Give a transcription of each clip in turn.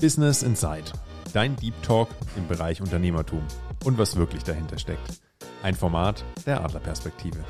Business Insight, dein Deep Talk im Bereich Unternehmertum und was wirklich dahinter steckt. Ein Format der Adlerperspektive.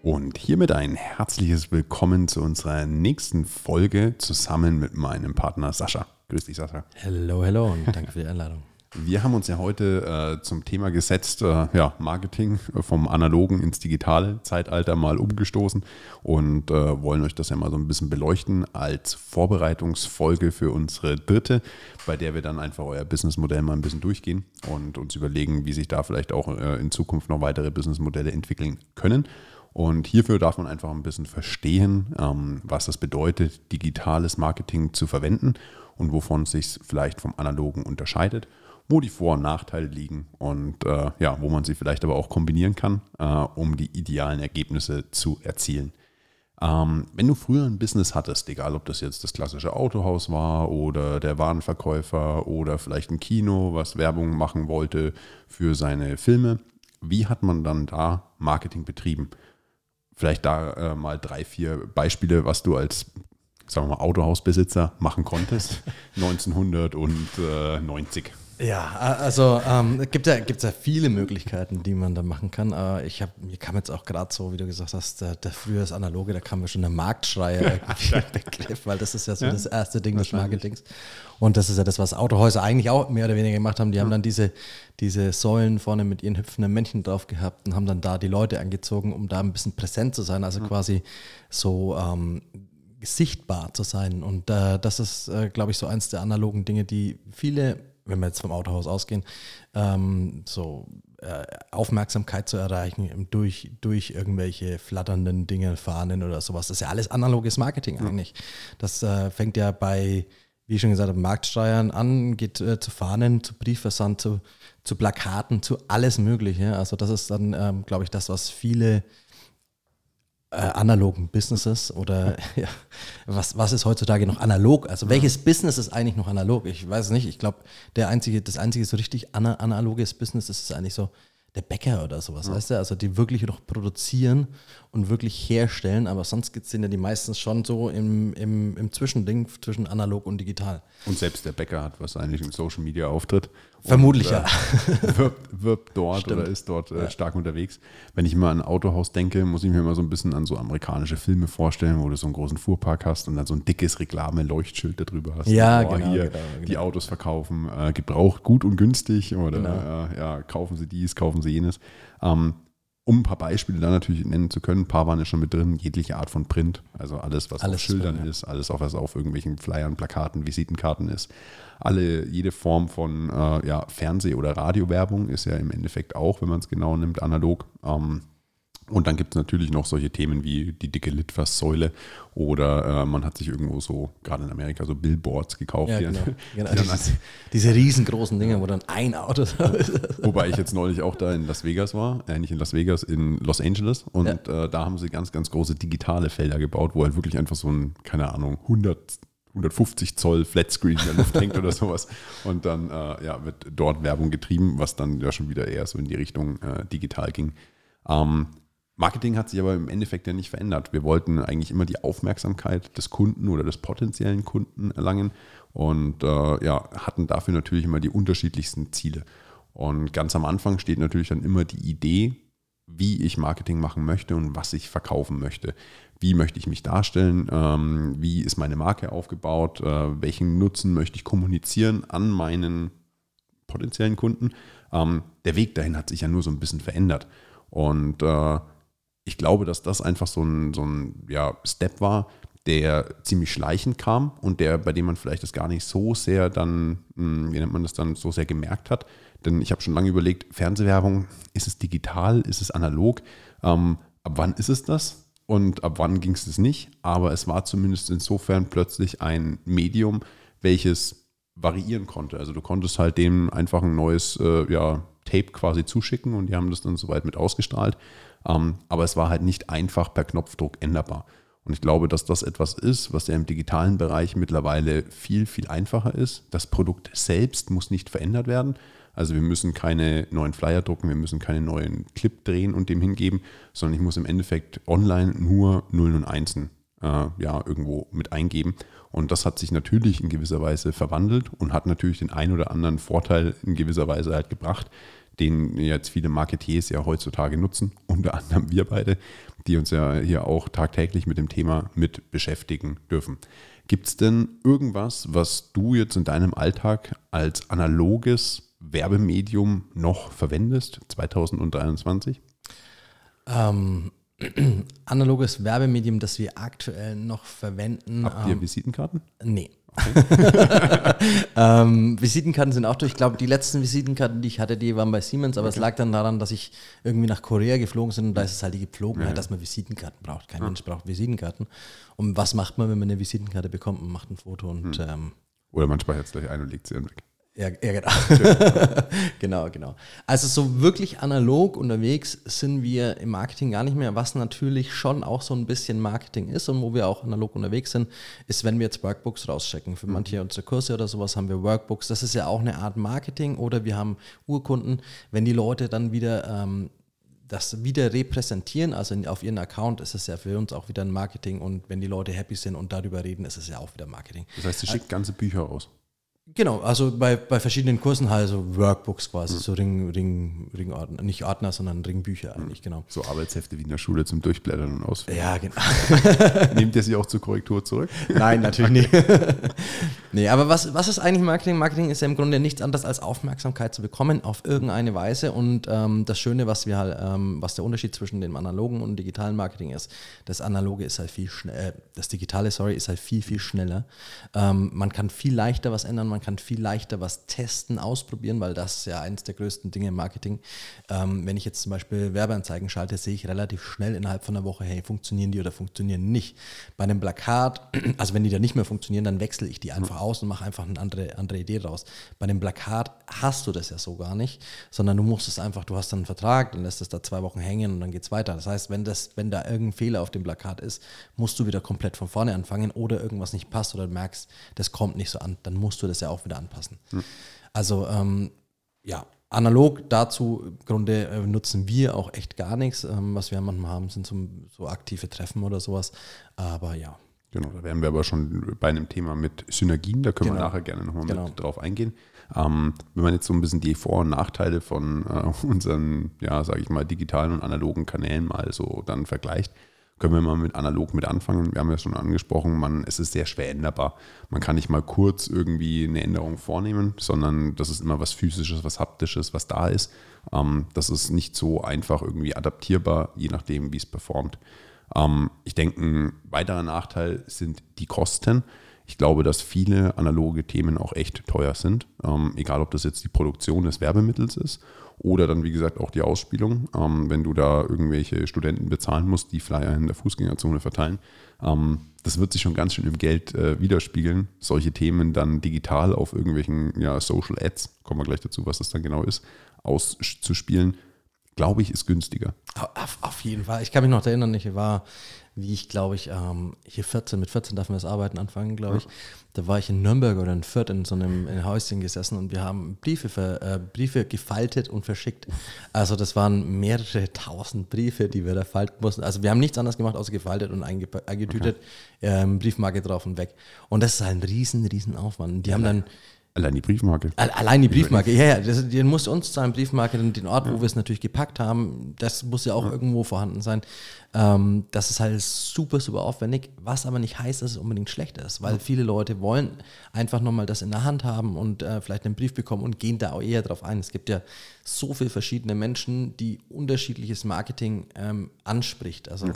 Und hiermit ein herzliches Willkommen zu unserer nächsten Folge zusammen mit meinem Partner Sascha. Grüß dich, Sascha. Hello, hello und danke für die Einladung. Wir haben uns ja heute äh, zum Thema gesetzt, äh, ja, Marketing vom analogen ins digitale Zeitalter mal umgestoßen und äh, wollen euch das ja mal so ein bisschen beleuchten als Vorbereitungsfolge für unsere dritte, bei der wir dann einfach euer Businessmodell mal ein bisschen durchgehen und uns überlegen, wie sich da vielleicht auch äh, in Zukunft noch weitere Businessmodelle entwickeln können. Und hierfür darf man einfach ein bisschen verstehen, ähm, was das bedeutet, digitales Marketing zu verwenden und wovon es sich vielleicht vom analogen unterscheidet wo die Vor- und Nachteile liegen und äh, ja, wo man sie vielleicht aber auch kombinieren kann, äh, um die idealen Ergebnisse zu erzielen. Ähm, wenn du früher ein Business hattest, egal ob das jetzt das klassische Autohaus war oder der Warenverkäufer oder vielleicht ein Kino, was Werbung machen wollte für seine Filme, wie hat man dann da Marketing betrieben? Vielleicht da äh, mal drei, vier Beispiele, was du als sagen wir mal, Autohausbesitzer machen konntest, 1990. Ja, also ähm, es gibt ja, gibt's ja viele Möglichkeiten, die man da machen kann. Aber ich habe, mir kam jetzt auch gerade so, wie du gesagt hast, der, der früher das Analoge, da kam mir schon der Marktschreier Begriff, weil das ist ja so ja, das erste Ding des Marketings. Und das ist ja das, was Autohäuser eigentlich auch mehr oder weniger gemacht haben. Die haben dann diese, diese Säulen vorne mit ihren hüpfenden Männchen drauf gehabt und haben dann da die Leute angezogen, um da ein bisschen präsent zu sein. Also quasi so ähm, sichtbar zu sein. Und äh, das ist, äh, glaube ich, so eins der analogen Dinge, die viele wenn wir jetzt vom Autohaus ausgehen, ähm, so äh, Aufmerksamkeit zu erreichen durch, durch irgendwelche flatternden Dinge, Fahnen oder sowas. Das ist ja alles analoges Marketing eigentlich. Das äh, fängt ja bei, wie ich schon gesagt habe, Marktsteuern an, geht äh, zu Fahnen, zu Briefversand, zu, zu Plakaten, zu alles Mögliche. Also das ist dann, ähm, glaube ich, das, was viele äh, analogen Businesses oder ja, was, was ist heutzutage noch analog? Also welches Business ist eigentlich noch analog? Ich weiß nicht. Ich glaube, der einzige, das einzige so richtig analoges Business ist eigentlich so der Bäcker oder sowas, ja. weißt du? Also die wirklich noch produzieren und wirklich herstellen, aber sonst sind ja die meistens schon so im, im, im Zwischending zwischen analog und digital. Und selbst der Bäcker hat wahrscheinlich einen Social Media Auftritt. Vermutlich, und, äh, ja. Wirbt, wirbt dort Stimmt. oder ist dort äh, ja. stark unterwegs. Wenn ich mal an ein Autohaus denke, muss ich mir immer so ein bisschen an so amerikanische Filme vorstellen, wo du so einen großen Fuhrpark hast und dann so ein dickes Reklame-Leuchtschild darüber hast. Ja, oh, genau, hier genau, genau, Die Autos verkaufen, äh, gebraucht gut und günstig oder genau. Äh, ja, kaufen sie dies, kaufen sie jenes. Ähm, um ein paar Beispiele dann natürlich nennen zu können, ein paar waren ja schon mit drin, jegliche Art von Print, also alles, was alles auf Schildern drin, ist, alles, was auf irgendwelchen Flyern, Plakaten, Visitenkarten ist. Alle, jede Form von äh, ja, Fernseh- oder Radiowerbung ist ja im Endeffekt auch, wenn man es genau nimmt, analog. Ähm, und dann gibt es natürlich noch solche Themen wie die dicke Litfaßsäule oder äh, man hat sich irgendwo so, gerade in Amerika, so Billboards gekauft. Ja, genau. genau. Die diese, diese, riesengroßen Dinge, wo dann ein Auto ist. Wobei ich jetzt neulich auch da in Las Vegas war, äh, nicht in Las Vegas, in Los Angeles. Und ja. äh, da haben sie ganz, ganz große digitale Felder gebaut, wo halt wirklich einfach so ein, keine Ahnung, 100 150 Zoll Flatscreen in der Luft hängt oder sowas. Und dann äh, ja, wird dort Werbung getrieben, was dann ja schon wieder eher so in die Richtung äh, digital ging. Ähm, Marketing hat sich aber im Endeffekt ja nicht verändert. Wir wollten eigentlich immer die Aufmerksamkeit des Kunden oder des potenziellen Kunden erlangen und äh, ja, hatten dafür natürlich immer die unterschiedlichsten Ziele. Und ganz am Anfang steht natürlich dann immer die Idee, wie ich Marketing machen möchte und was ich verkaufen möchte. Wie möchte ich mich darstellen? Ähm, wie ist meine Marke aufgebaut? Äh, welchen Nutzen möchte ich kommunizieren an meinen potenziellen Kunden? Ähm, der Weg dahin hat sich ja nur so ein bisschen verändert. Und äh, ich glaube, dass das einfach so ein, so ein ja, Step war, der ziemlich schleichend kam und der, bei dem man vielleicht das gar nicht so sehr dann, hm, wie nennt man das dann, so sehr gemerkt hat. Denn ich habe schon lange überlegt, Fernsehwerbung, ist es digital, ist es analog? Ähm, ab wann ist es das? Und ab wann ging es nicht? Aber es war zumindest insofern plötzlich ein Medium, welches variieren konnte. Also du konntest halt dem einfach ein neues äh, ja, Tape quasi zuschicken und die haben das dann soweit mit ausgestrahlt. Ähm, aber es war halt nicht einfach per Knopfdruck änderbar. Und ich glaube, dass das etwas ist, was ja im digitalen Bereich mittlerweile viel, viel einfacher ist. Das Produkt selbst muss nicht verändert werden. Also wir müssen keine neuen Flyer drucken, wir müssen keine neuen Clip drehen und dem hingeben, sondern ich muss im Endeffekt online nur Nullen und Einsen äh, ja, irgendwo mit eingeben. Und das hat sich natürlich in gewisser Weise verwandelt und hat natürlich den ein oder anderen Vorteil in gewisser Weise halt gebracht, den jetzt viele Marketeers ja heutzutage nutzen, unter anderem wir beide, die uns ja hier auch tagtäglich mit dem Thema mit beschäftigen dürfen. Gibt es denn irgendwas, was du jetzt in deinem Alltag als analoges Werbemedium noch verwendest, 2023? Ähm, analoges Werbemedium, das wir aktuell noch verwenden. Habt ihr ähm, Visitenkarten? Nee. ähm, Visitenkarten sind auch durch. Ich glaube, die letzten Visitenkarten, die ich hatte, die waren bei Siemens, aber okay. es lag dann daran, dass ich irgendwie nach Korea geflogen bin und da ist es halt die Gepflogenheit, ja. dass man Visitenkarten braucht. Kein ja. Mensch braucht Visitenkarten. Und was macht man, wenn man eine Visitenkarte bekommt? Man macht ein Foto und. Hm. Ähm, Oder man speichert es gleich ein und legt sie dann weg. Ja, ja genau. genau, genau. Also so wirklich analog unterwegs sind wir im Marketing gar nicht mehr. Was natürlich schon auch so ein bisschen Marketing ist und wo wir auch analog unterwegs sind, ist, wenn wir jetzt Workbooks rauschecken. Für mhm. manche unserer Kurse oder sowas haben wir Workbooks. Das ist ja auch eine Art Marketing oder wir haben Urkunden. Wenn die Leute dann wieder ähm, das wieder repräsentieren, also auf ihren Account, ist es ja für uns auch wieder ein Marketing und wenn die Leute happy sind und darüber reden, ist es ja auch wieder Marketing. Das heißt, sie schickt ganze Bücher raus. Genau, also bei, bei verschiedenen Kursen halt so Workbooks quasi, mhm. so Ring, Ring, Ringordner, nicht Ordner, sondern Ringbücher eigentlich, genau. So Arbeitshefte wie in der Schule zum Durchblättern und Ausfüllen. Ja, genau. Nehmt ihr sie auch zur Korrektur zurück? Nein, natürlich nicht. nee, aber was, was ist eigentlich Marketing? Marketing ist ja im Grunde nichts anderes als Aufmerksamkeit zu bekommen auf irgendeine Weise und ähm, das Schöne, was wir halt, ähm, was der Unterschied zwischen dem analogen und digitalen Marketing ist, das analoge ist halt viel schneller, äh, das digitale, sorry, ist halt viel, viel schneller. Ähm, man kann viel leichter was ändern, man kann viel leichter was testen, ausprobieren, weil das ist ja eines der größten Dinge im Marketing. Ähm, wenn ich jetzt zum Beispiel Werbeanzeigen schalte, sehe ich relativ schnell innerhalb von einer Woche, hey, funktionieren die oder funktionieren nicht. Bei einem Plakat, also wenn die da nicht mehr funktionieren, dann wechsle ich die einfach aus und mache einfach eine andere, andere Idee draus. Bei einem Plakat hast du das ja so gar nicht, sondern du musst es einfach, du hast dann einen Vertrag, dann lässt es da zwei Wochen hängen und dann geht es weiter. Das heißt, wenn, das, wenn da irgendein Fehler auf dem Plakat ist, musst du wieder komplett von vorne anfangen oder irgendwas nicht passt oder du merkst, das kommt nicht so an, dann musst du das ja auch wieder anpassen. Hm. Also ähm, ja, analog dazu im Grunde äh, nutzen wir auch echt gar nichts. Ähm, was wir manchmal haben, sind so, so, aktive Treffen oder sowas. Aber ja. Genau, da wären wir aber schon bei einem Thema mit Synergien, da können genau. wir nachher gerne nochmal genau. mit drauf eingehen. Ähm, wenn man jetzt so ein bisschen die Vor- und Nachteile von äh, unseren, ja, sage ich mal, digitalen und analogen Kanälen mal so dann vergleicht, können wir mal mit analog mit anfangen. Wir haben ja schon angesprochen, man, es ist sehr schwer änderbar. Man kann nicht mal kurz irgendwie eine Änderung vornehmen, sondern das ist immer was Physisches, was Haptisches, was da ist. Ähm, das ist nicht so einfach irgendwie adaptierbar, je nachdem, wie es performt. Ähm, ich denke, ein weiterer Nachteil sind die Kosten. Ich glaube, dass viele analoge Themen auch echt teuer sind, ähm, egal ob das jetzt die Produktion des Werbemittels ist oder dann, wie gesagt, auch die Ausspielung. Ähm, wenn du da irgendwelche Studenten bezahlen musst, die Flyer in der Fußgängerzone verteilen. Ähm, das wird sich schon ganz schön im Geld äh, widerspiegeln, solche Themen dann digital auf irgendwelchen ja, Social Ads, kommen wir gleich dazu, was das dann genau ist, auszuspielen, glaube ich, ist günstiger. Auf, auf, jeden Fall. Ich kann mich noch erinnern, ich war wie ich glaube ich, ähm, hier 14, mit 14 darf man das Arbeiten anfangen, glaube ich. Da war ich in Nürnberg oder in Fürth in so einem in Häuschen gesessen und wir haben Briefe, für, äh, Briefe gefaltet und verschickt. Also das waren mehrere tausend Briefe, die wir da falten mussten. Also wir haben nichts anderes gemacht, außer gefaltet und eingetütet, okay. ähm, Briefmarke drauf und weg. Und das ist ein riesen, riesen Aufwand. Die ja, haben dann Allein die Briefmarke. Allein die Briefmarke, ja, ja. Das, die muss uns zahlen, Briefmarke, den Ort, ja. wo wir es natürlich gepackt haben, das muss ja auch ja. irgendwo vorhanden sein. Ähm, das ist halt super, super aufwendig, was aber nicht heißt, dass es unbedingt schlecht ist, weil ja. viele Leute wollen einfach nochmal das in der Hand haben und äh, vielleicht einen Brief bekommen und gehen da auch eher drauf ein. Es gibt ja so viele verschiedene Menschen, die unterschiedliches Marketing ähm, anspricht. Also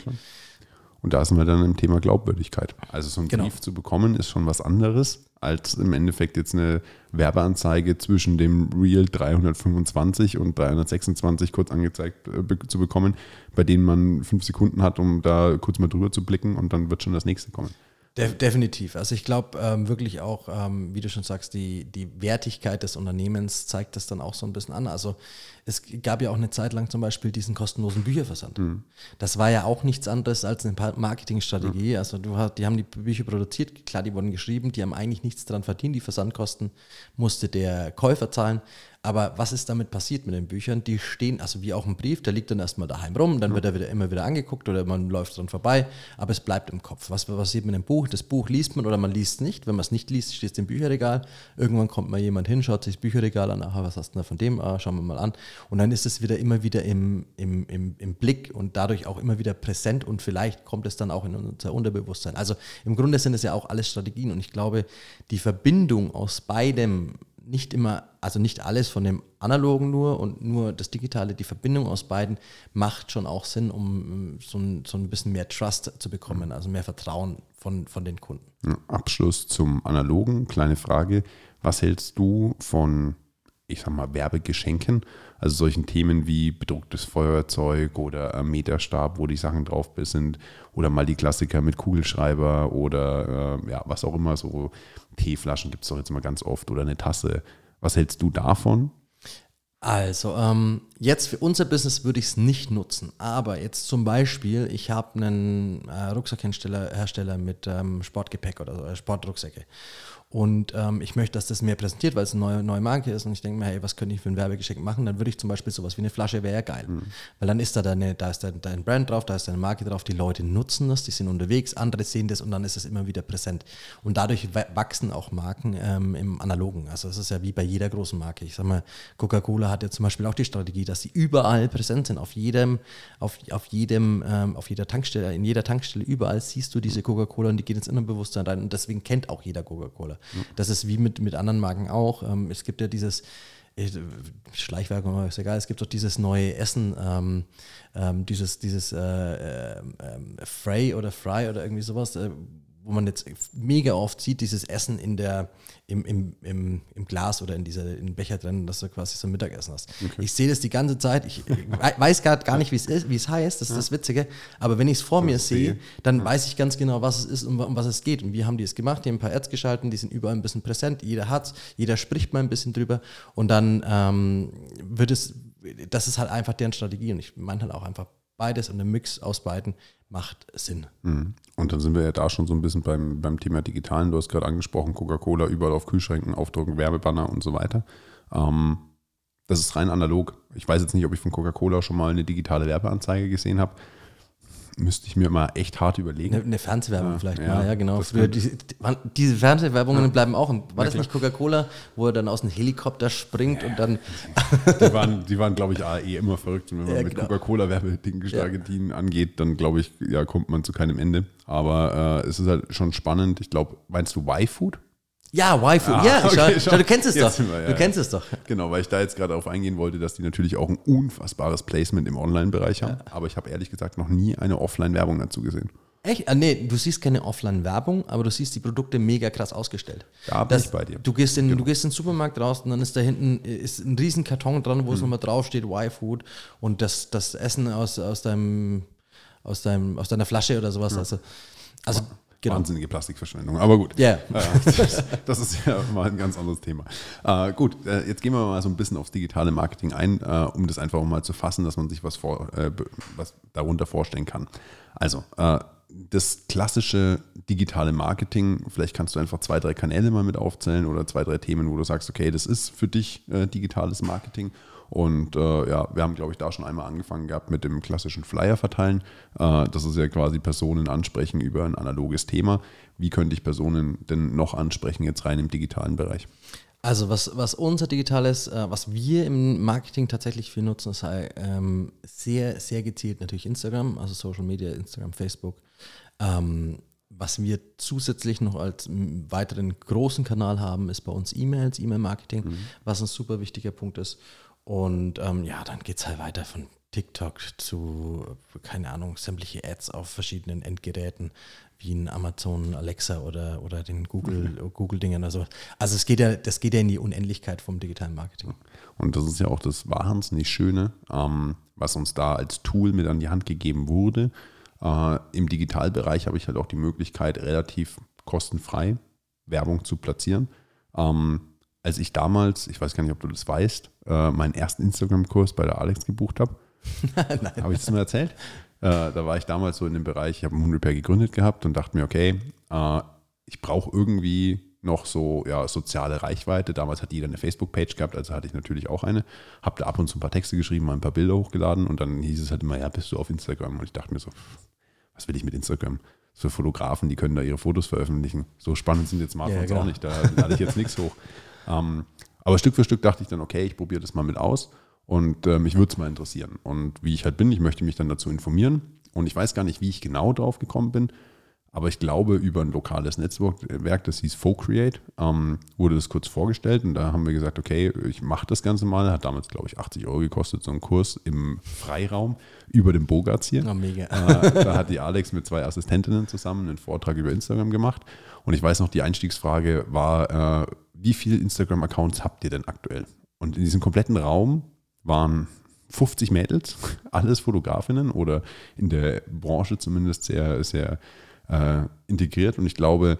und da sind wir dann im Thema Glaubwürdigkeit. Also so einen genau. Brief zu bekommen ist schon was anderes, als im Endeffekt jetzt eine Werbeanzeige zwischen dem Real 325 und 326 kurz angezeigt äh, zu bekommen, bei denen man fünf Sekunden hat, um da kurz mal drüber zu blicken und dann wird schon das nächste kommen. De definitiv. Also ich glaube ähm, wirklich auch, ähm, wie du schon sagst, die, die Wertigkeit des Unternehmens zeigt das dann auch so ein bisschen an. Also es gab ja auch eine Zeit lang zum Beispiel diesen kostenlosen Bücherversand. Mhm. Das war ja auch nichts anderes als eine Marketingstrategie. Mhm. Also du die haben die Bücher produziert, klar, die wurden geschrieben, die haben eigentlich nichts daran verdient. Die Versandkosten musste der Käufer zahlen. Aber was ist damit passiert mit den Büchern? Die stehen, also wie auch ein Brief, der liegt dann erstmal daheim rum, dann wird er wieder immer wieder angeguckt oder man läuft dran vorbei, aber es bleibt im Kopf. Was passiert mit dem Buch? Das Buch liest man oder man liest es nicht. Wenn man es nicht liest, steht es im Bücherregal. Irgendwann kommt mal jemand hin, schaut sich das Bücherregal an, aha, was hast du da von dem? Ah, schauen wir mal an. Und dann ist es wieder immer wieder im, im, im, im Blick und dadurch auch immer wieder präsent und vielleicht kommt es dann auch in unser Unterbewusstsein. Also im Grunde sind es ja auch alles Strategien und ich glaube, die Verbindung aus beidem nicht immer, also nicht alles von dem Analogen nur und nur das Digitale, die Verbindung aus beiden macht schon auch Sinn, um so ein, so ein bisschen mehr Trust zu bekommen, also mehr Vertrauen von, von den Kunden. Abschluss zum Analogen, kleine Frage. Was hältst du von, ich sag mal, Werbegeschenken? Also solchen Themen wie bedrucktes Feuerzeug oder Meterstab, wo die Sachen drauf sind, oder mal die Klassiker mit Kugelschreiber oder äh, ja, was auch immer, so Teeflaschen gibt es doch jetzt mal ganz oft oder eine Tasse. Was hältst du davon? Also, ähm, jetzt für unser Business würde ich es nicht nutzen, aber jetzt zum Beispiel, ich habe einen äh, Rucksackhersteller Hersteller mit ähm, Sportgepäck oder äh, Sportrucksäcke. Und ähm, ich möchte, dass das mehr präsentiert, weil es eine neue, neue Marke ist. Und ich denke mir, hey, was könnte ich für ein Werbegeschenk machen? Dann würde ich zum Beispiel sowas wie eine Flasche, wäre ja geil. Mhm. Weil dann ist da deine, da ist dein, dein Brand drauf, da ist deine Marke drauf, die Leute nutzen das, die sind unterwegs, andere sehen das und dann ist es immer wieder präsent. Und dadurch wachsen auch Marken ähm, im Analogen. Also es ist ja wie bei jeder großen Marke. Ich sag mal, Coca-Cola hat ja zum Beispiel auch die Strategie, dass sie überall präsent sind. Auf jedem, auf, auf jedem, ähm, auf jeder Tankstelle, in jeder Tankstelle, überall siehst du diese Coca-Cola und die geht ins Innenbewusstsein rein. Und deswegen kennt auch jeder Coca-Cola. Das ist wie mit, mit anderen Marken auch. Ähm, es gibt ja dieses, äh, Schleichwerbung ist egal, es gibt doch dieses neue Essen, ähm, ähm, dieses, dieses äh, äh, Fray oder Fry oder irgendwie sowas, äh, wo man jetzt mega oft sieht, dieses Essen in der, im, im, im, im Glas oder in dieser in Becher drin, dass du quasi so ein Mittagessen hast. Okay. Ich sehe das die ganze Zeit. Ich, weiß gerade gar nicht, wie es ist, wie es heißt. Das ist ja. das Witzige. Aber wenn ich es vor mir sehe, dann ja. weiß ich ganz genau, was es ist und um was es geht. Und wie haben die es gemacht? Die haben ein paar Ads geschalten, die sind überall ein bisschen präsent. Jeder hat es, jeder spricht mal ein bisschen drüber. Und dann ähm, wird es, das ist halt einfach deren Strategie. Und ich meine halt auch einfach beides und der Mix aus beiden macht Sinn. Mhm. Und dann sind wir ja da schon so ein bisschen beim, beim Thema Digitalen. Du hast gerade angesprochen, Coca-Cola überall auf Kühlschränken aufdrucken, Werbebanner und so weiter. Ähm, das ist rein analog. Ich weiß jetzt nicht, ob ich von Coca-Cola schon mal eine digitale Werbeanzeige gesehen habe müsste ich mir mal echt hart überlegen. Eine, eine Fernsehwerbung ja, vielleicht ja, mal, ja genau. Früher, diese, diese Fernsehwerbungen ja. bleiben auch. War das nicht Coca-Cola, wo er dann aus dem Helikopter springt und dann. die waren, die waren glaube ich, eh immer verrückt. Und wenn man mit genau. Coca-Cola-Werbestrategien angeht, dann glaube ich, ja, kommt man zu keinem Ende. Aber äh, es ist halt schon spannend. Ich glaube, meinst du Y-Food? Ja, Y-Food. Ah, ja, okay, schau, schau, du kennst es doch. Wir, ja, du kennst es doch. Genau, weil ich da jetzt gerade darauf eingehen wollte, dass die natürlich auch ein unfassbares Placement im Online-Bereich haben. Ja. Aber ich habe ehrlich gesagt noch nie eine Offline-Werbung dazu gesehen. Echt? Ah, nee, du siehst keine Offline-Werbung, aber du siehst die Produkte mega krass ausgestellt. Da bin das, ich bei dir. Du gehst, in, genau. du gehst in den Supermarkt raus und dann ist da hinten ist ein riesen Karton dran, wo hm. es nochmal draufsteht, Y-Food und das, das Essen aus, aus, deinem, aus, deinem, aus deiner Flasche oder sowas. Ja. Also, also Genau. Wahnsinnige Plastikverschwendung. Aber gut. Yeah. das, das, ist ja mal ein ganz anderes Thema. Äh, gut, äh, jetzt gehen wir mal so ein bisschen aufs digitale Marketing ein, äh, um das einfach mal zu fassen, dass man sich was, vor, äh, was darunter vorstellen kann. Also, äh, das klassische digitale Marketing, vielleicht kannst du einfach zwei, drei Kanäle mal mit aufzählen oder zwei, drei Themen, wo du sagst, okay, das ist für dich äh, digitales Marketing und äh, ja, wir haben, glaube ich, da schon einmal angefangen gehabt mit dem klassischen Flyer verteilen. Äh, das ist ja quasi Personen ansprechen über ein analoges Thema. Wie könnte ich Personen denn noch ansprechen, jetzt rein im digitalen Bereich? Also was, was unser digitales, äh, was wir im Marketing tatsächlich für nutzen, ist halt, ähm, sehr, sehr gezielt natürlich Instagram, also Social Media, Instagram, Facebook. Ähm, was wir zusätzlich noch als weiteren großen Kanal haben, ist bei uns E-Mails, E-Mail-Marketing, mhm. was ein super wichtiger Punkt ist. Und ähm, ja, dann geht es halt weiter von TikTok zu, keine Ahnung, sämtliche Ads auf verschiedenen Endgeräten, wie ein Amazon Alexa oder, oder den Google, mhm. Google-Dingern. Also, also es geht ja, das geht ja in die Unendlichkeit vom digitalen Marketing. Und das ist ja auch das wahnsinnig Schöne, ähm, was uns da als Tool mit an die Hand gegeben wurde. Äh, Im Digitalbereich habe ich halt auch die Möglichkeit, relativ kostenfrei Werbung zu platzieren. Ähm, als ich damals, ich weiß gar nicht, ob du das weißt, äh, meinen ersten Instagram-Kurs bei der Alex gebucht habe. habe ich das mal erzählt? Äh, da war ich damals so in dem Bereich, ich habe ein Repair gegründet gehabt und dachte mir, okay, äh, ich brauche irgendwie noch so ja, soziale Reichweite. Damals hat jeder eine Facebook-Page gehabt, also hatte ich natürlich auch eine. Habe da ab und zu ein paar Texte geschrieben, mal ein paar Bilder hochgeladen und dann hieß es halt immer, ja, bist du auf Instagram? Und ich dachte mir so, was will ich mit Instagram? So Fotografen, die können da ihre Fotos veröffentlichen. So spannend sind jetzt Smartphones ja, genau. auch nicht, da lade ich jetzt nichts hoch. Ähm, aber Stück für Stück dachte ich dann, okay, ich probiere das mal mit aus und äh, mich würde es mal interessieren. Und wie ich halt bin, ich möchte mich dann dazu informieren. Und ich weiß gar nicht, wie ich genau drauf gekommen bin. Aber ich glaube, über ein lokales Netzwerk, das hieß FoCreate, ähm, wurde das kurz vorgestellt und da haben wir gesagt, okay, ich mache das Ganze mal. Hat damals, glaube ich, 80 Euro gekostet, so ein Kurs im Freiraum über den Bogarts hier. Oh, mega. Äh, da hat die Alex mit zwei Assistentinnen zusammen einen Vortrag über Instagram gemacht. Und ich weiß noch, die Einstiegsfrage war, äh, wie viele Instagram-Accounts habt ihr denn aktuell? Und in diesem kompletten Raum waren 50 Mädels, alles Fotografinnen oder in der Branche zumindest sehr, sehr äh, integriert und ich glaube,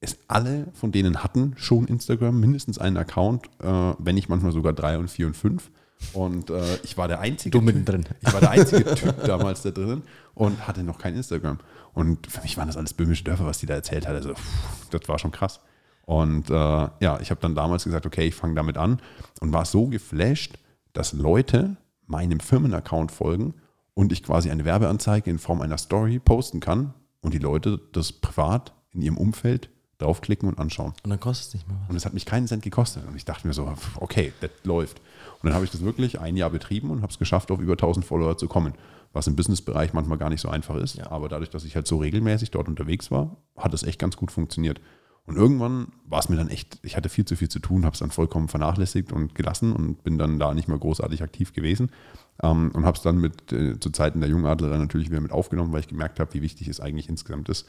es alle von denen hatten schon Instagram, mindestens einen Account, äh, wenn nicht manchmal sogar drei und vier und fünf. Und äh, ich war der einzige. Du mittendrin. Ich war der einzige Typ damals da drinnen und hatte noch kein Instagram. Und für mich waren das alles böhmische Dörfer, was die da erzählt hat. Also, pff, das war schon krass. Und äh, ja, ich habe dann damals gesagt, okay, ich fange damit an und war so geflasht, dass Leute meinem Firmenaccount folgen und ich quasi eine Werbeanzeige in Form einer Story posten kann, und die Leute das privat in ihrem Umfeld draufklicken und anschauen. Und dann kostet es nicht mehr was. Und es hat mich keinen Cent gekostet. Und ich dachte mir so, okay, das läuft. Und dann habe ich das wirklich ein Jahr betrieben und habe es geschafft, auf über 1000 Follower zu kommen. Was im Businessbereich manchmal gar nicht so einfach ist. Ja. Aber dadurch, dass ich halt so regelmäßig dort unterwegs war, hat es echt ganz gut funktioniert. Und irgendwann war es mir dann echt, ich hatte viel zu viel zu tun, habe es dann vollkommen vernachlässigt und gelassen und bin dann da nicht mehr großartig aktiv gewesen. Ähm, und habe es dann mit äh, zu Zeiten der Jungadler natürlich wieder mit aufgenommen, weil ich gemerkt habe, wie wichtig es eigentlich insgesamt ist.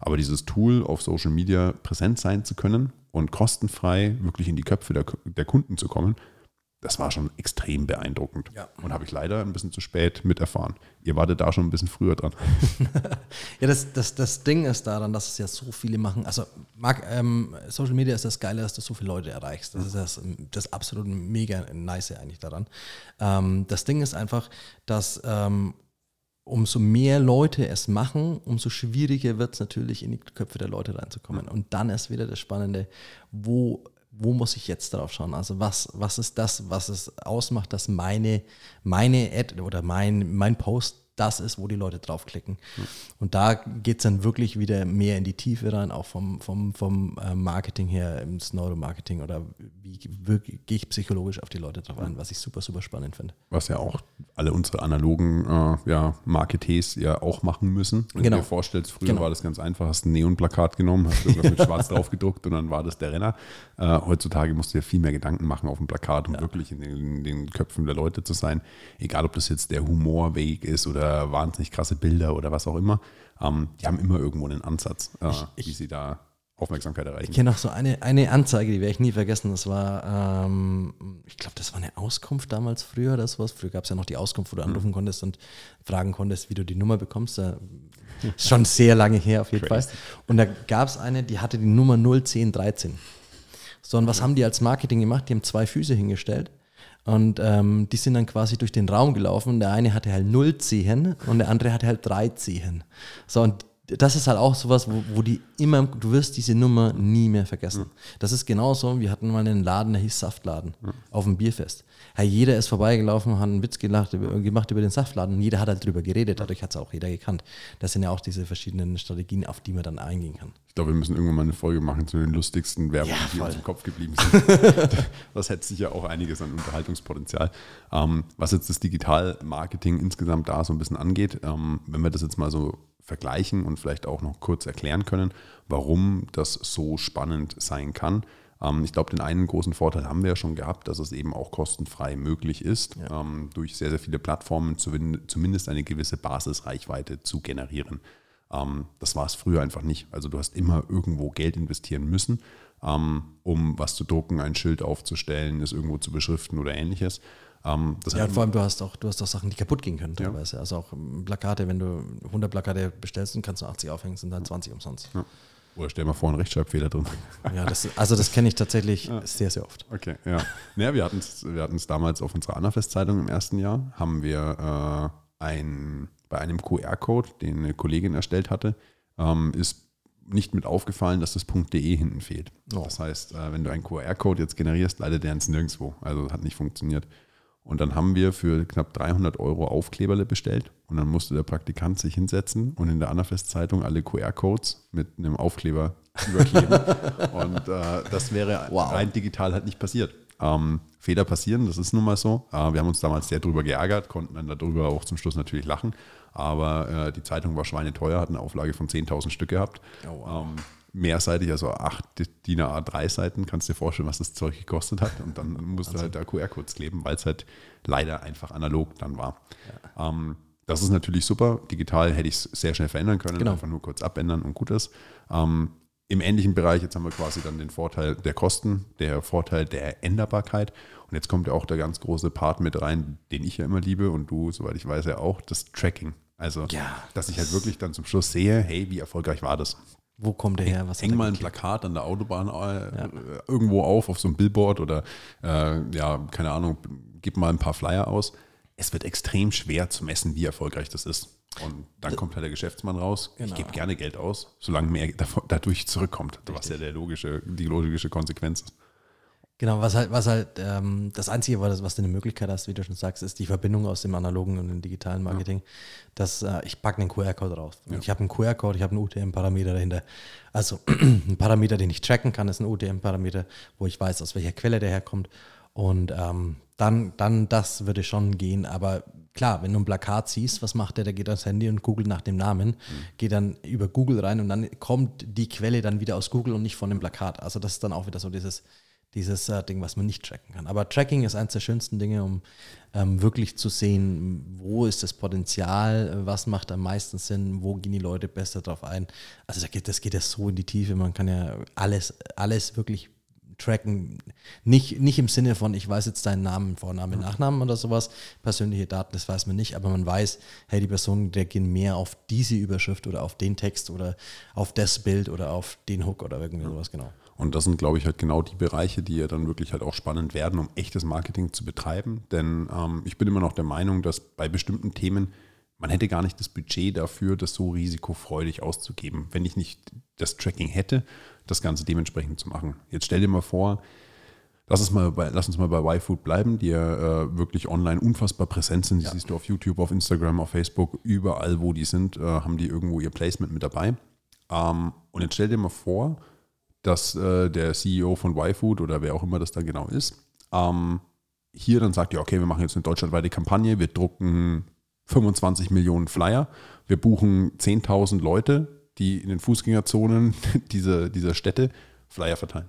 Aber dieses Tool auf Social Media präsent sein zu können und kostenfrei wirklich in die Köpfe der, der Kunden zu kommen, das war schon extrem beeindruckend. Ja. Und habe ich leider ein bisschen zu spät miterfahren. Ihr wartet da schon ein bisschen früher dran. ja, das, das, das Ding ist daran, dass es ja so viele machen. Also Mark, ähm, Social Media ist das Geile, dass du so viele Leute erreichst. Das ist das, das absolut mega nice eigentlich daran. Ähm, das Ding ist einfach, dass ähm, umso mehr Leute es machen, umso schwieriger wird es natürlich in die Köpfe der Leute reinzukommen. Und dann ist wieder das Spannende, wo wo muss ich jetzt drauf schauen? Also was, was ist das, was es ausmacht, dass meine, meine Ad oder mein, mein Post das ist, wo die Leute draufklicken. Mhm. Und da geht es dann wirklich wieder mehr in die Tiefe rein, auch vom, vom, vom äh, Marketing her, ins Neuromarketing oder wie, wie gehe ich psychologisch auf die Leute drauf ein, was ich super, super spannend finde. Was ja auch alle unsere analogen äh, ja, Marketees ja auch machen müssen. Wenn genau. du dir vorstellst, früher genau. war das ganz einfach, hast ein Neonplakat genommen, hast irgendwas mit schwarz drauf gedruckt und dann war das der Renner. Äh, heutzutage musst du dir viel mehr Gedanken machen auf dem Plakat, um ja. wirklich in den, in den Köpfen der Leute zu sein. Egal, ob das jetzt der Humorweg ist oder oder wahnsinnig krasse Bilder oder was auch immer. Ähm, die haben immer irgendwo einen Ansatz, äh, ich, wie sie da Aufmerksamkeit erreichen. Ich kenne auch so eine, eine Anzeige, die werde ich nie vergessen. Das war, ähm, ich glaube, das war eine Auskunft damals früher oder sowas. Früher gab es ja noch die Auskunft, wo du mhm. anrufen mhm. konntest und fragen konntest, wie du die Nummer bekommst. Da, schon sehr lange her auf jeden Crazy. Fall. Und da gab es eine, die hatte die Nummer 01013. So, und was haben die als Marketing gemacht? Die haben zwei Füße hingestellt und ähm, die sind dann quasi durch den Raum gelaufen. Der eine hatte halt null Zehen und der andere hatte halt drei Zehen. So, und das ist halt auch sowas, wo, wo die immer, du wirst diese Nummer nie mehr vergessen. Das ist genauso, wir hatten mal einen Laden, der hieß Saftladen, auf dem Bierfest hey, jeder ist vorbeigelaufen, hat einen Witz gelacht, gemacht über den Saftladen und jeder hat halt drüber geredet, dadurch hat es auch jeder gekannt. Das sind ja auch diese verschiedenen Strategien, auf die man dann eingehen kann. Ich glaube, wir müssen irgendwann mal eine Folge machen zu den lustigsten Werbungen, ja, die uns im Kopf geblieben sind. das hätte sicher auch einiges an Unterhaltungspotenzial. Ähm, was jetzt das Digital-Marketing insgesamt da so ein bisschen angeht, ähm, wenn wir das jetzt mal so vergleichen und vielleicht auch noch kurz erklären können, warum das so spannend sein kann ähm, ich glaube, den einen großen Vorteil haben wir ja schon gehabt, dass es eben auch kostenfrei möglich ist, ja. Ähm, durch sehr, sehr viele Plattformen zumindest eine gewisse Basisreichweite zu generieren. Ähm, das war es früher einfach nicht. Also du hast immer irgendwo Geld investieren müssen, um was zu drucken, ein Schild aufzustellen, es irgendwo zu beschriften oder ähnliches. Ähm, ja, und vor allem, du hast auch, du hast auch Sachen, die kaputt gehen können teilweise. Ja. Also auch Plakate, wenn du 100 Plakate bestellst und kannst du 80 aufhängen, sind dann 20 umsonst. Ja. Oder stell mal vor, ein Rechtschreibfehler drin. Ja, das, also das kenne ich tatsächlich ja. sehr, sehr oft. Okay, ja. Naja, wir hatten es wir damals auf unserer Annafest-Zeitung im ersten Jahr, haben wir äh, ein, bei einem QR-Code, den eine Kollegin erstellt hatte, ähm, ist nicht mit aufgefallen, dass das .de hinten fehlt. Oh. Das heißt, äh, wenn du einen QR-Code jetzt generierst, leider der ins nirgendwo. Also hat nicht funktioniert. Und dann haben wir für knapp 300 Euro Aufkleberle bestellt und dann musste der Praktikant sich hinsetzen und in der Anafest-Zeitung alle QR-Codes mit einem Aufkleber überkleben. und äh, das wäre wow. rein digital halt nicht passiert. Ähm, Fehler passieren, das ist nun mal so. Äh, wir haben uns damals sehr darüber geärgert, konnten dann darüber auch zum Schluss natürlich lachen. Aber äh, die Zeitung war schweineteuer, hat eine Auflage von 10.000 Stück gehabt. Oh, wow. ähm, mehrseitig, also acht DIN A3 Seiten, kannst du dir vorstellen, was das Zeug gekostet hat. Und dann musst du halt da QR-Codes kleben, weil es halt leider einfach analog dann war. Ja. Ähm, das ist natürlich super. Digital hätte ich es sehr schnell verändern können, genau. einfach nur kurz abändern und gut ist. Ähm, Im ähnlichen Bereich, jetzt haben wir quasi dann den Vorteil der Kosten, der Vorteil der Änderbarkeit. Und jetzt kommt ja auch der ganz große Part mit rein, den ich ja immer liebe und du, soweit ich weiß, ja auch, das Tracking. Also, ja, dass ich halt wirklich dann zum Schluss sehe, hey, wie erfolgreich war das? Wo kommt der her? Was Häng mal ein Plakat an der Autobahn äh, ja. irgendwo auf, auf so einem Billboard oder äh, ja, keine Ahnung, gib mal ein paar Flyer aus. Es wird extrem schwer zu messen, wie erfolgreich das ist. Und dann kommt halt der Geschäftsmann raus. Genau. Ich gebe gerne Geld aus, solange mehr dadurch zurückkommt, Richtig. was ja der logische, die logische Konsequenz ist. Genau, was halt, was halt ähm, das Einzige, was, was du eine Möglichkeit hast, wie du schon sagst, ist die Verbindung aus dem analogen und dem digitalen Marketing. Ja. Dass äh, ich packe einen QR-Code raus. Ja. Ich habe einen QR-Code, ich habe einen UTM-Parameter dahinter. Also ein Parameter, den ich tracken kann, ist ein UTM-Parameter, wo ich weiß, aus welcher Quelle der herkommt. Und ähm, dann, dann das würde schon gehen. Aber klar, wenn du ein Plakat siehst, was macht der? Der geht ans Handy und googelt nach dem Namen, mhm. geht dann über Google rein und dann kommt die Quelle dann wieder aus Google und nicht von dem Plakat. Also das ist dann auch wieder so dieses dieses äh, Ding, was man nicht tracken kann. Aber Tracking ist eines der schönsten Dinge, um ähm, wirklich zu sehen, wo ist das Potenzial, was macht am meisten Sinn, wo gehen die Leute besser drauf ein. Also das geht, das geht ja so in die Tiefe, man kann ja alles, alles wirklich tracken. Nicht, nicht im Sinne von, ich weiß jetzt deinen Namen, Vornamen, Nachnamen oder sowas, persönliche Daten, das weiß man nicht, aber man weiß, hey, die Person, der geht mehr auf diese Überschrift oder auf den Text oder auf das Bild oder auf den Hook oder irgendwie sowas, genau. Und das sind, glaube ich, halt genau die Bereiche, die ja dann wirklich halt auch spannend werden, um echtes Marketing zu betreiben. Denn ähm, ich bin immer noch der Meinung, dass bei bestimmten Themen man hätte gar nicht das Budget dafür, das so risikofreudig auszugeben, wenn ich nicht das Tracking hätte, das Ganze dementsprechend zu machen. Jetzt stell dir mal vor, lass uns mal bei, lass uns mal bei YFood bleiben, die ja äh, wirklich online unfassbar präsent sind. Die ja. siehst du auf YouTube, auf Instagram, auf Facebook, überall, wo die sind, äh, haben die irgendwo ihr Placement mit dabei. Ähm, und jetzt stell dir mal vor, dass äh, der CEO von YFood oder wer auch immer das da genau ist, ähm, hier dann sagt, ja, okay, wir machen jetzt eine deutschlandweite Kampagne, wir drucken 25 Millionen Flyer, wir buchen 10.000 Leute, die in den Fußgängerzonen dieser, dieser Städte Flyer verteilen.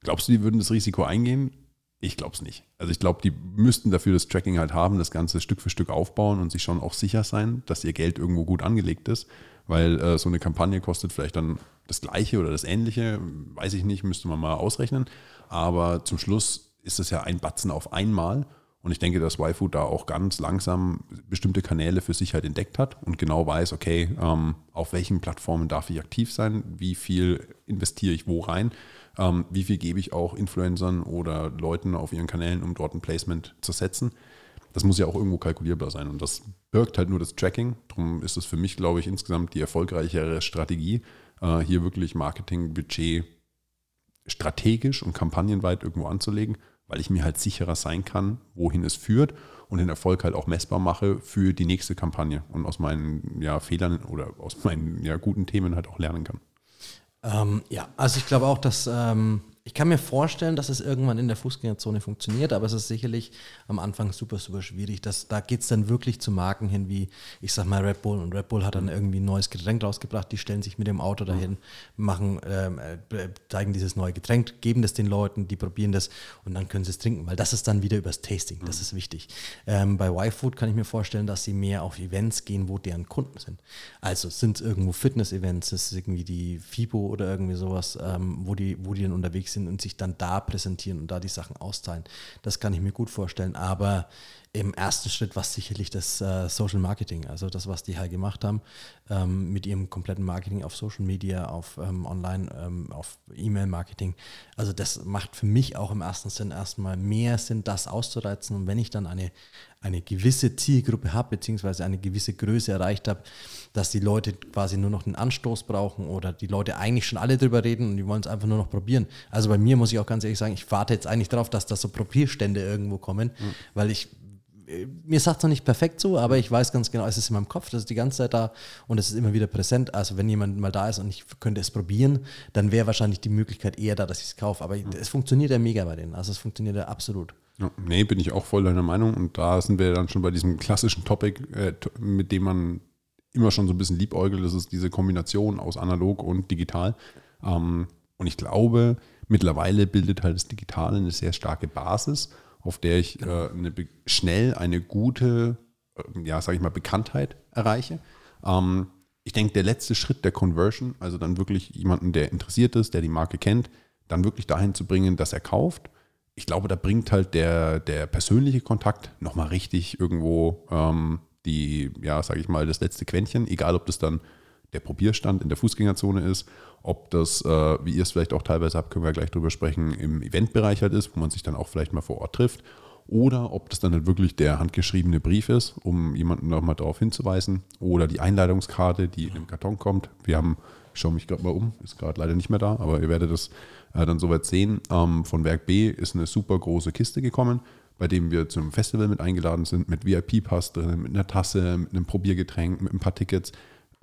Glaubst du, die würden das Risiko eingehen? Ich glaube es nicht. Also ich glaube, die müssten dafür das Tracking halt haben, das Ganze Stück für Stück aufbauen und sich schon auch sicher sein, dass ihr Geld irgendwo gut angelegt ist weil äh, so eine Kampagne kostet vielleicht dann das Gleiche oder das Ähnliche, weiß ich nicht, müsste man mal ausrechnen. Aber zum Schluss ist es ja ein Batzen auf einmal. Und ich denke, dass YFood da auch ganz langsam bestimmte Kanäle für sich halt entdeckt hat und genau weiß, okay, ähm, auf welchen Plattformen darf ich aktiv sein, wie viel investiere ich wo rein, ähm, wie viel gebe ich auch Influencern oder Leuten auf ihren Kanälen, um dort ein Placement zu setzen das muss ja auch irgendwo kalkulierbar sein. Und das birgt halt nur das Tracking. Darum ist es für mich, glaube ich, insgesamt die erfolgreichere Strategie, äh, hier wirklich Marketingbudget strategisch und kampagnenweit irgendwo anzulegen, weil ich mir halt sicherer sein kann, wohin es führt und den Erfolg halt auch messbar mache für die nächste Kampagne und aus meinen ja, Fehlern oder aus meinen ja, guten Themen halt auch lernen kann. Ähm, ja, also ich glaube auch, dass ähm, ich kann mir vorstellen, dass es irgendwann in der Fußgängerzone funktioniert, aber es ist sicherlich am Anfang super, super schwierig. Das, da geht es dann wirklich zu Marken hin, wie ich sag mal Red Bull. Und Red Bull hat dann irgendwie ein neues Getränk rausgebracht. Die stellen sich mit dem Auto dahin, machen, ähm, äh, zeigen dieses neue Getränk, geben das den Leuten, die probieren das und dann können sie es trinken, weil das ist dann wieder übers Tasting. Das ist wichtig. Ähm, bei Y-Food kann ich mir vorstellen, dass sie mehr auf Events gehen, wo deren Kunden sind. Also sind es irgendwo Fitness-Events, ist irgendwie die FIBO oder irgendwie sowas, ähm, wo, die, wo die dann unterwegs sind sind und sich dann da präsentieren und da die Sachen austeilen. Das kann ich mir gut vorstellen. Aber im ersten Schritt war es sicherlich das äh, Social Marketing, also das, was die halt gemacht haben, ähm, mit ihrem kompletten Marketing auf Social Media, auf ähm, Online, ähm, auf E-Mail-Marketing. Also das macht für mich auch im ersten Sinn erstmal mehr Sinn, das auszureizen. Und wenn ich dann eine, eine gewisse Zielgruppe habe, beziehungsweise eine gewisse Größe erreicht habe, dass die Leute quasi nur noch einen Anstoß brauchen oder die Leute eigentlich schon alle drüber reden und die wollen es einfach nur noch probieren. Also bei mir muss ich auch ganz ehrlich sagen, ich warte jetzt eigentlich darauf, dass da so Probierstände irgendwo kommen, mhm. weil ich mir sagt es noch nicht perfekt so, aber ich weiß ganz genau, es ist in meinem Kopf, das ist die ganze Zeit da und es ist immer wieder präsent. Also wenn jemand mal da ist und ich könnte es probieren, dann wäre wahrscheinlich die Möglichkeit eher da, dass ich es kaufe. Aber mhm. es funktioniert ja mega bei denen. Also es funktioniert ja absolut. Ja, nee, bin ich auch voll deiner Meinung. Und da sind wir dann schon bei diesem klassischen Topic, äh, mit dem man immer schon so ein bisschen liebäugelt. Das ist diese Kombination aus analog und digital. Ähm, und ich glaube, mittlerweile bildet halt das Digitale eine sehr starke Basis auf der ich äh, eine, schnell eine gute, äh, ja, sage ich mal, Bekanntheit erreiche. Ähm, ich denke, der letzte Schritt der Conversion, also dann wirklich jemanden, der interessiert ist, der die Marke kennt, dann wirklich dahin zu bringen, dass er kauft. Ich glaube, da bringt halt der, der persönliche Kontakt nochmal richtig irgendwo ähm, die, ja, sage ich mal, das letzte Quäntchen, egal ob das dann der Probierstand in der Fußgängerzone ist, ob das, äh, wie ihr es vielleicht auch teilweise habt, können wir gleich drüber sprechen, im Eventbereich halt ist, wo man sich dann auch vielleicht mal vor Ort trifft. Oder ob das dann halt wirklich der handgeschriebene Brief ist, um jemanden nochmal darauf hinzuweisen. Oder die Einladungskarte, die in dem Karton kommt. Wir haben, ich schaue mich gerade mal um, ist gerade leider nicht mehr da, aber ihr werdet das äh, dann soweit sehen. Ähm, von Werk B ist eine super große Kiste gekommen, bei dem wir zum Festival mit eingeladen sind, mit VIP-Pass drin, mit einer Tasse, mit einem Probiergetränk, mit ein paar Tickets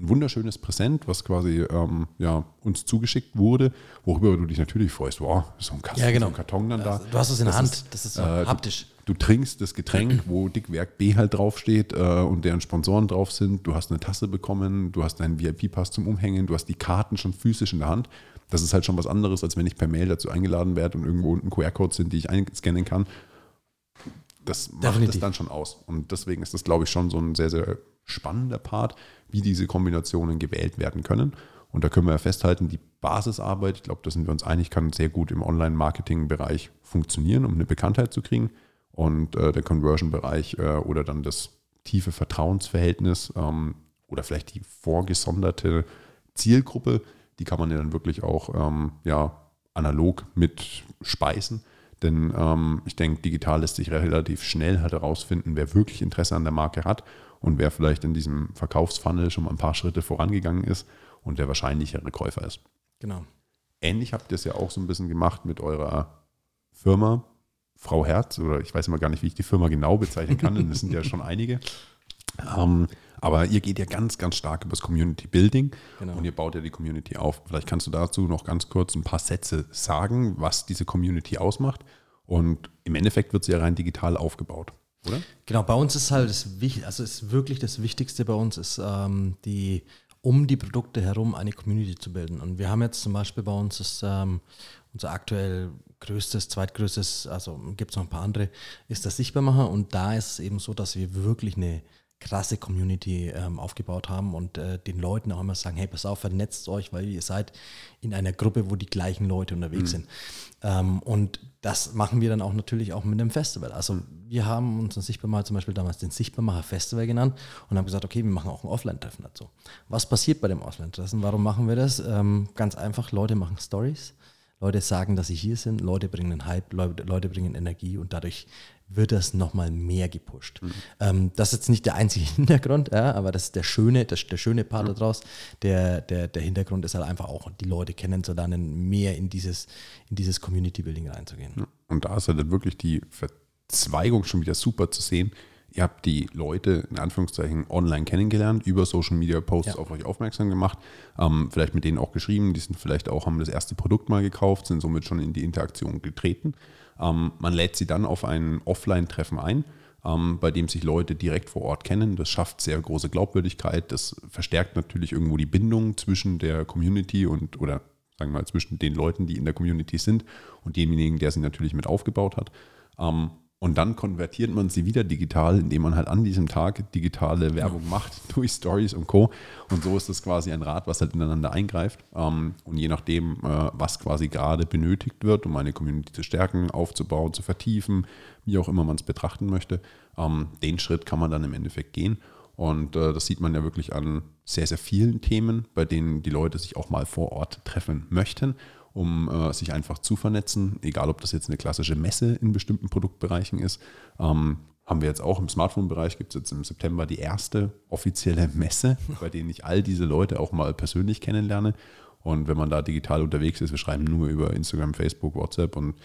ein wunderschönes Präsent, was quasi ähm, ja, uns zugeschickt wurde, worüber du dich natürlich freust. Wow, so ein, Kasten, ja, genau. so ein Karton dann da. Du hast es in der Hand, ist, das ist so äh, haptisch. Du, du, trinkst das Getränk, wo Dickwerk B halt draufsteht äh, und deren Sponsoren drauf sind. Du hast eine Tasse bekommen, du hast deinen VIP-Pass zum Umhängen, du hast die Karten schon physisch in der Hand. Das ist halt schon was anderes, als wenn ich per Mail dazu eingeladen werde und irgendwo unten QR-Codes sind, die ich einscannen kann. Das macht Definitiv. das dann schon aus. Und deswegen ist das, glaube ich, schon so ein sehr, sehr spannender Part, wie diese Kombinationen gewählt werden können. Und da können wir ja festhalten, die Basisarbeit, ich glaube, da sind wir uns einig, kann sehr gut im Online-Marketing-Bereich funktionieren, um eine Bekanntheit zu kriegen. Und äh, der Conversion-Bereich äh, oder dann das tiefe Vertrauensverhältnis ähm, oder vielleicht die vorgesonderte Zielgruppe, die kann man ja dann wirklich auch ähm, ja, analog mit speisen. Denn ähm, ich denke, digital lässt sich relativ schnell halt herausfinden, wer wirklich Interesse an der Marke hat und wer vielleicht in diesem Verkaufsfunnel schon mal ein paar Schritte vorangegangen ist und der wahrscheinlichere Käufer ist. Genau. Ähnlich habt ihr es ja auch so ein bisschen gemacht mit eurer Firma, Frau Herz, oder ich weiß immer gar nicht, wie ich die Firma genau bezeichnen kann, denn es sind ja schon einige. Ähm, aber ihr geht ja ganz, ganz stark über das Community Building genau. und ihr baut ja die Community auf. Vielleicht kannst du dazu noch ganz kurz ein paar Sätze sagen, was diese Community ausmacht. Und im Endeffekt wird sie ja rein digital aufgebaut oder? Genau, bei uns ist halt das also ist wirklich das Wichtigste bei uns ist ähm, die um die Produkte herum eine Community zu bilden. Und wir haben jetzt zum Beispiel bei uns ist ähm, unser aktuell größtes, zweitgrößtes, also gibt es noch ein paar andere, ist das Sichtbarmacher. Und da ist es eben so, dass wir wirklich eine krasse Community ähm, aufgebaut haben und äh, den Leuten auch immer sagen, hey, pass auf, vernetzt euch, weil ihr seid in einer Gruppe, wo die gleichen Leute unterwegs mhm. sind. Ähm, und das machen wir dann auch natürlich auch mit einem Festival. Also wir haben uns sichtbar mal zum Beispiel damals den Sichtbarmacher Festival genannt und haben gesagt, okay, wir machen auch ein Offline-Treffen dazu. Was passiert bei dem Offline-Treffen? Warum machen wir das? Ähm, ganz einfach, Leute machen Stories. Leute sagen, dass sie hier sind, Leute bringen Hype, Leute, Leute bringen Energie und dadurch wird das nochmal mehr gepusht. Mhm. Ähm, das ist jetzt nicht der einzige Hintergrund, ja, aber das ist der schöne, der, der schöne Part mhm. daraus. Der, der, der Hintergrund ist halt einfach auch, die Leute kennenzulernen, mehr in dieses, in dieses Community-Building reinzugehen. Und da ist halt wirklich die Verzweigung schon wieder super zu sehen. Ihr habt die Leute in Anführungszeichen online kennengelernt, über Social Media Posts ja. auf euch aufmerksam gemacht, ähm, vielleicht mit denen auch geschrieben, die sind vielleicht auch, haben das erste Produkt mal gekauft, sind somit schon in die Interaktion getreten. Ähm, man lädt sie dann auf ein Offline-Treffen ein, ähm, bei dem sich Leute direkt vor Ort kennen. Das schafft sehr große Glaubwürdigkeit. Das verstärkt natürlich irgendwo die Bindung zwischen der Community und oder sagen wir mal zwischen den Leuten, die in der Community sind und demjenigen, der sie natürlich mit aufgebaut hat. Und dann konvertiert man sie wieder digital, indem man halt an diesem Tag digitale Werbung macht durch Stories und Co. Und so ist das quasi ein Rad, was halt ineinander eingreift. Ähm, und je nachdem, äh, was quasi gerade benötigt wird, um eine Community zu stärken, aufzubauen, zu vertiefen, wie auch immer man es betrachten möchte, ähm, den Schritt kann man dann im Endeffekt gehen. Und äh, das sieht man ja wirklich an sehr, sehr vielen Themen, bei denen die Leute sich auch mal vor Ort treffen möchten um äh, sich einfach zu vernetzen, egal ob das jetzt eine klassische Messe in bestimmten Produktbereichen ist. Ähm, haben wir jetzt auch im Smartphone-Bereich, gibt es jetzt im September die erste offizielle Messe, bei denen ich all diese Leute auch mal persönlich kennenlerne. Und wenn man da digital unterwegs ist, wir schreiben nur über Instagram, Facebook, WhatsApp und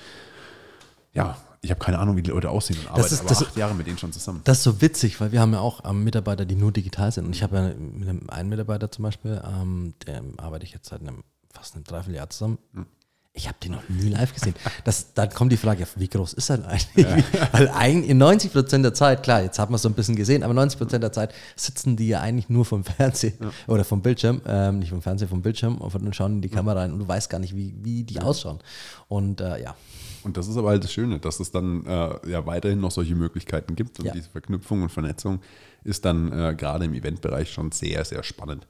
ja, ich habe keine Ahnung, wie die Leute aussehen und arbeite ist- aber das- acht Jahre mit denen schon zusammen. Das ist so witzig, weil wir haben ja auch ähm, Mitarbeiter, die nur digital sind. Und ich habe ja mit einem einen Mitarbeiter zum Beispiel, ähm, der arbeite ich jetzt seit einem fast einem Dreivierteljahr zusammen. Ich habe den noch nie live gesehen. Das, dann kommt die Frage, wie groß ist er denn eigentlich? Weil eigentlich in 90 Prozent der Zeit, klar, jetzt hat man es so ein bisschen gesehen, aber 90 Prozent der Zeit sitzen die ja eigentlich nur vom Fernsehen oder vom Bildschirm, ähm, nicht vom Fernsehen, vom Bildschirm und dann schauen in die Kamera rein und du weißt gar nicht, wie, wie die ausschauen. Und äh, ja, Und das ist aber halt das Schöne, dass es dann äh, ja weiterhin noch solche Möglichkeiten gibt. Und Ja. diese Verknüpfung und Vernetzung ist dann äh, gerade im Eventbereich schon sehr, sehr spannend.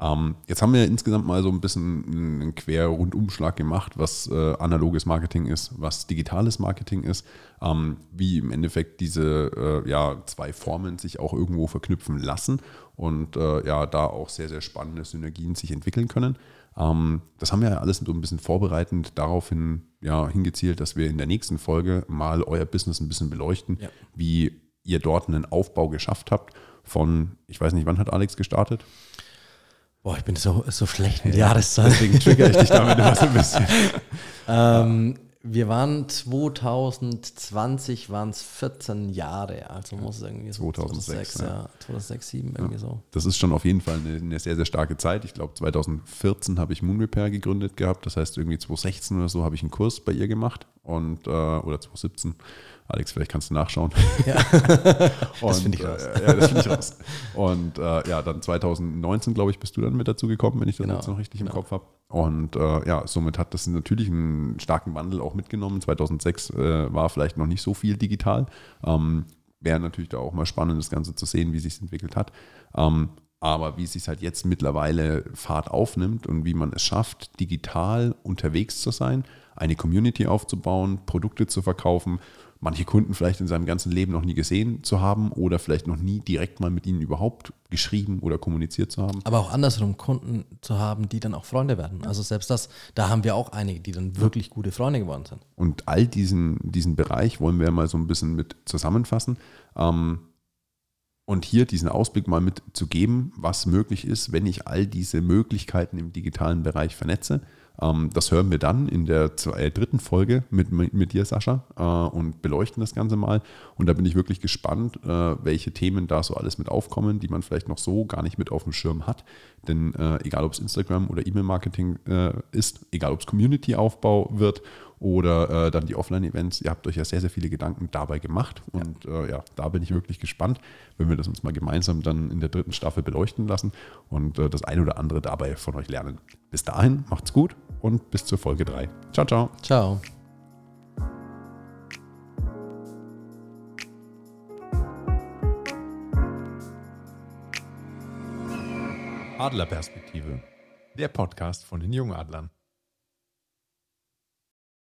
Ähm, jetzt haben wir insgesamt mal so ein bisschen einen Quer-Rundumschlag gemacht, was äh, analoges Marketing ist, was digitales Marketing ist, ähm, wie im Endeffekt diese äh, ja, zwei Formen sich auch irgendwo verknüpfen lassen und äh, ja, da auch sehr, sehr spannende Synergien sich entwickeln können. Ähm, das haben wir ja alles so ein bisschen vorbereitend daraufhin ja, hingezielt, dass wir in der nächsten Folge mal euer Business ein bisschen beleuchten, Ja. wie ihr dort einen Aufbau geschafft habt von, ich weiß nicht, wann hat Alex gestartet? Boah, ich bin so, so schlecht mit Jahreszahlen. Deswegen trigger ich dich damit immer so ein bisschen. Ähm, wir waren 2020 waren es 14 Jahre, also muss es irgendwie so 2006, ja. ja. 2006, 2007 irgendwie so. Das ist schon auf jeden Fall eine, eine sehr, sehr starke Zeit. Ich glaube, 2014 habe ich Moon Repair gegründet gehabt. Das heißt, irgendwie 2016 oder so habe ich einen Kurs bei ihr gemacht. Und, äh, oder 2017. Alex, vielleicht kannst du nachschauen. Ja. Und, finde ich raus. Äh, ja, das finde ich raus. Und äh, ja, dann 2019, glaube ich, bist du dann mit dazu gekommen, wenn ich das Genau, jetzt noch richtig genau. im Kopf habe. Und äh, ja, somit hat das natürlich einen starken Wandel auch mitgenommen. 2006 äh, war vielleicht noch nicht so viel digital. Ähm, Wäre natürlich da auch mal spannend, das Ganze zu sehen, wie sich es entwickelt hat. Ähm, aber wie es sich halt jetzt mittlerweile Fahrt aufnimmt und wie man es schafft, digital unterwegs zu sein, eine Community aufzubauen, Produkte zu verkaufen, manche Kunden vielleicht in seinem ganzen Leben noch nie gesehen zu haben oder vielleicht noch nie direkt mal mit ihnen überhaupt geschrieben oder kommuniziert zu haben. Aber auch andersrum Kunden zu haben, die dann auch Freunde werden. Also selbst das, da haben wir auch einige, die dann wirklich gute Freunde geworden sind. Und all diesen, diesen Bereich wollen wir mal so ein bisschen mit zusammenfassen. Ähm, und hier diesen Ausblick mal mit zu geben, was möglich ist, wenn ich all diese Möglichkeiten im digitalen Bereich vernetze. Ähm, das hören wir dann in der zwei, äh, dritten Folge mit, mit dir, Sascha, äh, und beleuchten das Ganze mal. Und da bin ich wirklich gespannt, äh, welche Themen da so alles mit aufkommen, die man vielleicht noch so gar nicht mit auf dem Schirm hat. Denn egal, ob es Instagram oder E-Mail-Marketing ist, egal, ob es Community-Aufbau wird oder äh, dann die Offline-Events. Ihr habt euch ja sehr, sehr viele Gedanken dabei gemacht und ja. Äh, ja, da bin ich wirklich gespannt, wenn wir das uns mal gemeinsam dann in der dritten Staffel beleuchten lassen und äh, das eine oder andere dabei von euch lernen. Bis dahin, macht's gut und bis zur Folge 3. Ciao, ciao. Ciao. Adlerperspektive, der Podcast von den Jungadlern.